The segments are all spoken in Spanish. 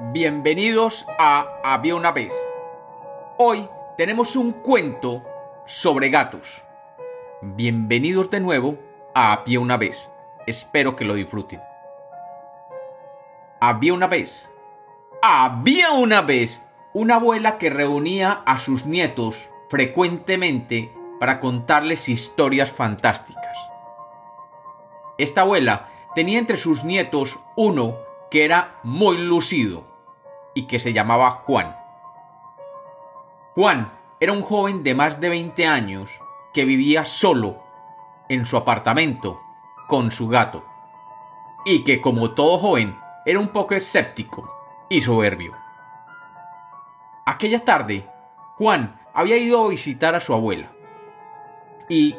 Bienvenidos a Había una vez. Hoy tenemos un cuento sobre gatos. Bienvenidos de nuevo a Había una vez. Espero que lo disfruten. Había una vez. Había una vez una abuela que reunía a sus nietos frecuentemente para contarles historias fantásticas. Esta abuela tenía entre sus nietos uno que era muy lucido y que se llamaba Juan. Juan era un joven de más de 20 años que vivía solo en su apartamento con su gato y que como todo joven era un poco escéptico y soberbio. Aquella tarde, Juan había ido a visitar a su abuela y,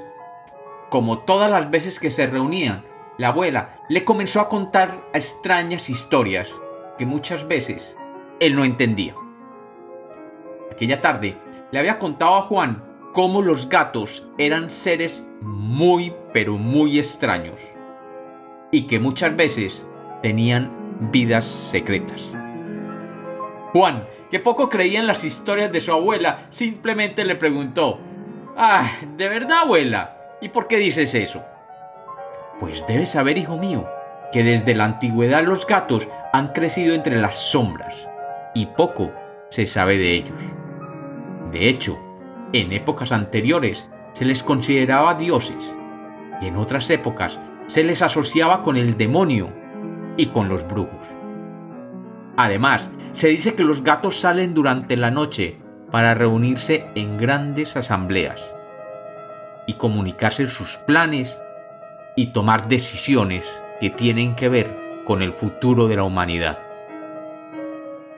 como todas las veces que se reunían, la abuela le comenzó a contar extrañas historias que muchas veces él no entendía. Aquella tarde le había contado a Juan cómo los gatos eran seres muy pero muy extraños y que muchas veces tenían vidas secretas. Juan, que poco creía en las historias de su abuela, simplemente le preguntó, Ah, ¿de verdad, abuela? ¿Y por qué dices eso? Pues debes saber, hijo mío, que desde la antigüedad los gatos han crecido entre las sombras y poco se sabe de ellos. De hecho, en épocas anteriores se les consideraba dioses y en otras épocas se les asociaba con el demonio y con los brujos. Además, se dice que los gatos salen durante la noche para reunirse en grandes asambleas y comunicarse sus planes y tomar decisiones que tienen que ver con el futuro de la humanidad.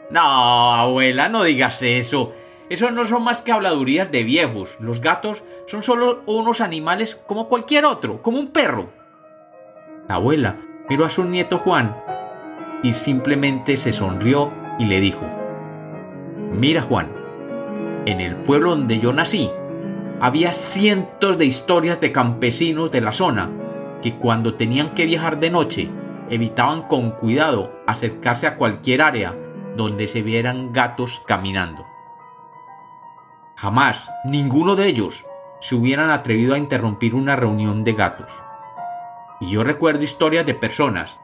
No, abuela, no digas eso. Eso no son más que habladurías de viejos. Los gatos son solo unos animales como cualquier otro, como un perro. La abuela miró a su nieto Juan y simplemente se sonrió y le dijo, Mira Juan, en el pueblo donde yo nací, había cientos de historias de campesinos de la zona que cuando tenían que viajar de noche evitaban con cuidado acercarse a cualquier área donde se vieran gatos caminando. Jamás ninguno de ellos se hubieran atrevido a interrumpir una reunión de gatos. Y yo recuerdo historias de personas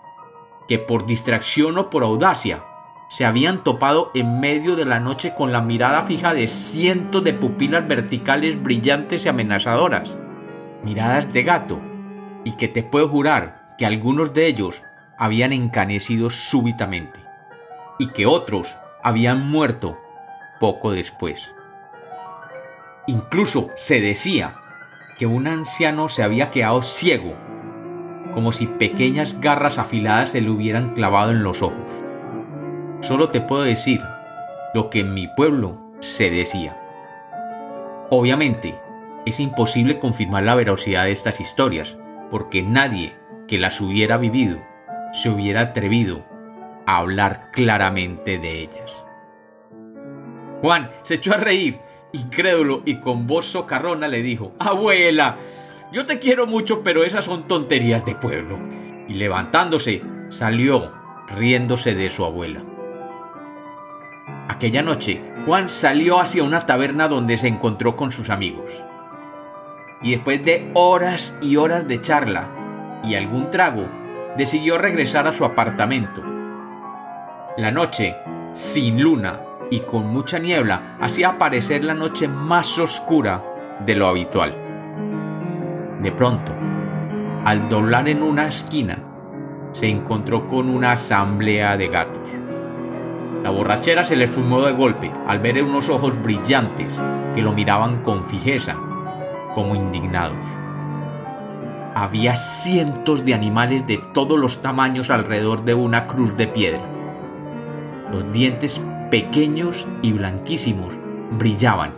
que por distracción o por audacia se habían topado en medio de la noche con la mirada fija de cientos de pupilas verticales brillantes y amenazadoras, miradas de gato, y que te puedo jurar que algunos de ellos habían encanecido súbitamente, y que otros habían muerto poco después. Incluso se decía que un anciano se había quedado ciego, como si pequeñas garras afiladas se le hubieran clavado en los ojos. Solo te puedo decir lo que en mi pueblo se decía. Obviamente, es imposible confirmar la veracidad de estas historias, porque nadie que las hubiera vivido se hubiera atrevido a hablar claramente de ellas. Juan se echó a reír, incrédulo, y con voz socarrona le dijo, Abuela, yo te quiero mucho, pero esas son tonterías de pueblo. Y levantándose, salió, riéndose de su abuela. Aquella noche, Juan salió hacia una taberna donde se encontró con sus amigos. Y después de horas y horas de charla y algún trago, decidió regresar a su apartamento. La noche, sin luna y con mucha niebla, hacía aparecer la noche más oscura de lo habitual. De pronto, al doblar en una esquina, se encontró con una asamblea de gatos. La borrachera se le fumó de golpe al ver unos ojos brillantes que lo miraban con fijeza, como indignados. Había cientos de animales de todos los tamaños alrededor de una cruz de piedra. Los dientes pequeños y blanquísimos brillaban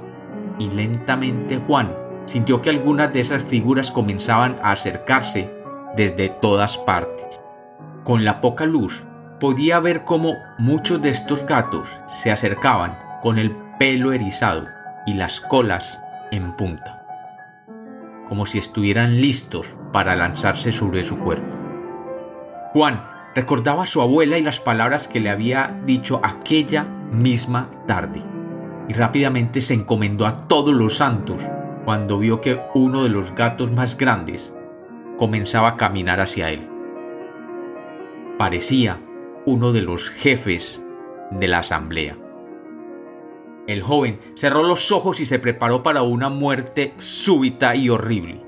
y lentamente Juan sintió que algunas de esas figuras comenzaban a acercarse desde todas partes. Con la poca luz podía ver cómo muchos de estos gatos se acercaban con el pelo erizado y las colas en punta, como si estuvieran listos para lanzarse sobre su cuerpo. Juan Recordaba a su abuela y las palabras que le había dicho aquella misma tarde. Y rápidamente se encomendó a todos los santos cuando vio que uno de los gatos más grandes comenzaba a caminar hacia él. Parecía uno de los jefes de la asamblea. El joven cerró los ojos y se preparó para una muerte súbita y horrible.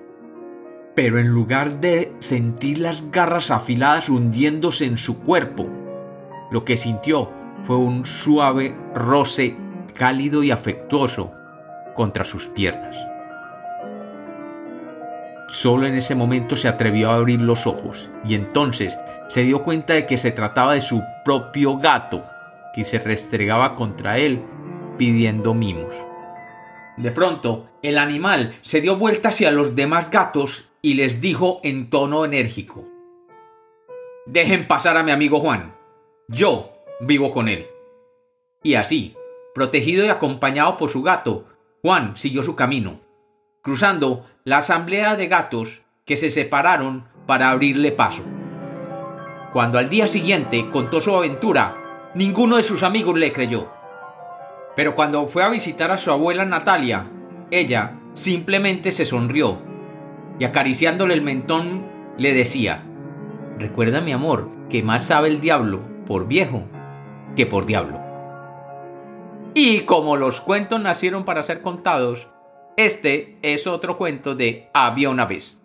Pero en lugar de sentir las garras afiladas hundiéndose en su cuerpo, lo que sintió fue un suave roce cálido y afectuoso contra sus piernas. Solo en ese momento se atrevió a abrir los ojos y entonces se dio cuenta de que se trataba de su propio gato, que se restregaba contra él pidiendo mimos. De pronto, el animal se dio vuelta hacia los demás gatos y les dijo en tono enérgico, Dejen pasar a mi amigo Juan. Yo vivo con él. Y así, protegido y acompañado por su gato, Juan siguió su camino, cruzando la asamblea de gatos que se separaron para abrirle paso. Cuando al día siguiente contó su aventura, ninguno de sus amigos le creyó. Pero cuando fue a visitar a su abuela Natalia, ella simplemente se sonrió y acariciándole el mentón le decía, Recuerda mi amor, que más sabe el diablo por viejo que por diablo. Y como los cuentos nacieron para ser contados, este es otro cuento de Había una vez.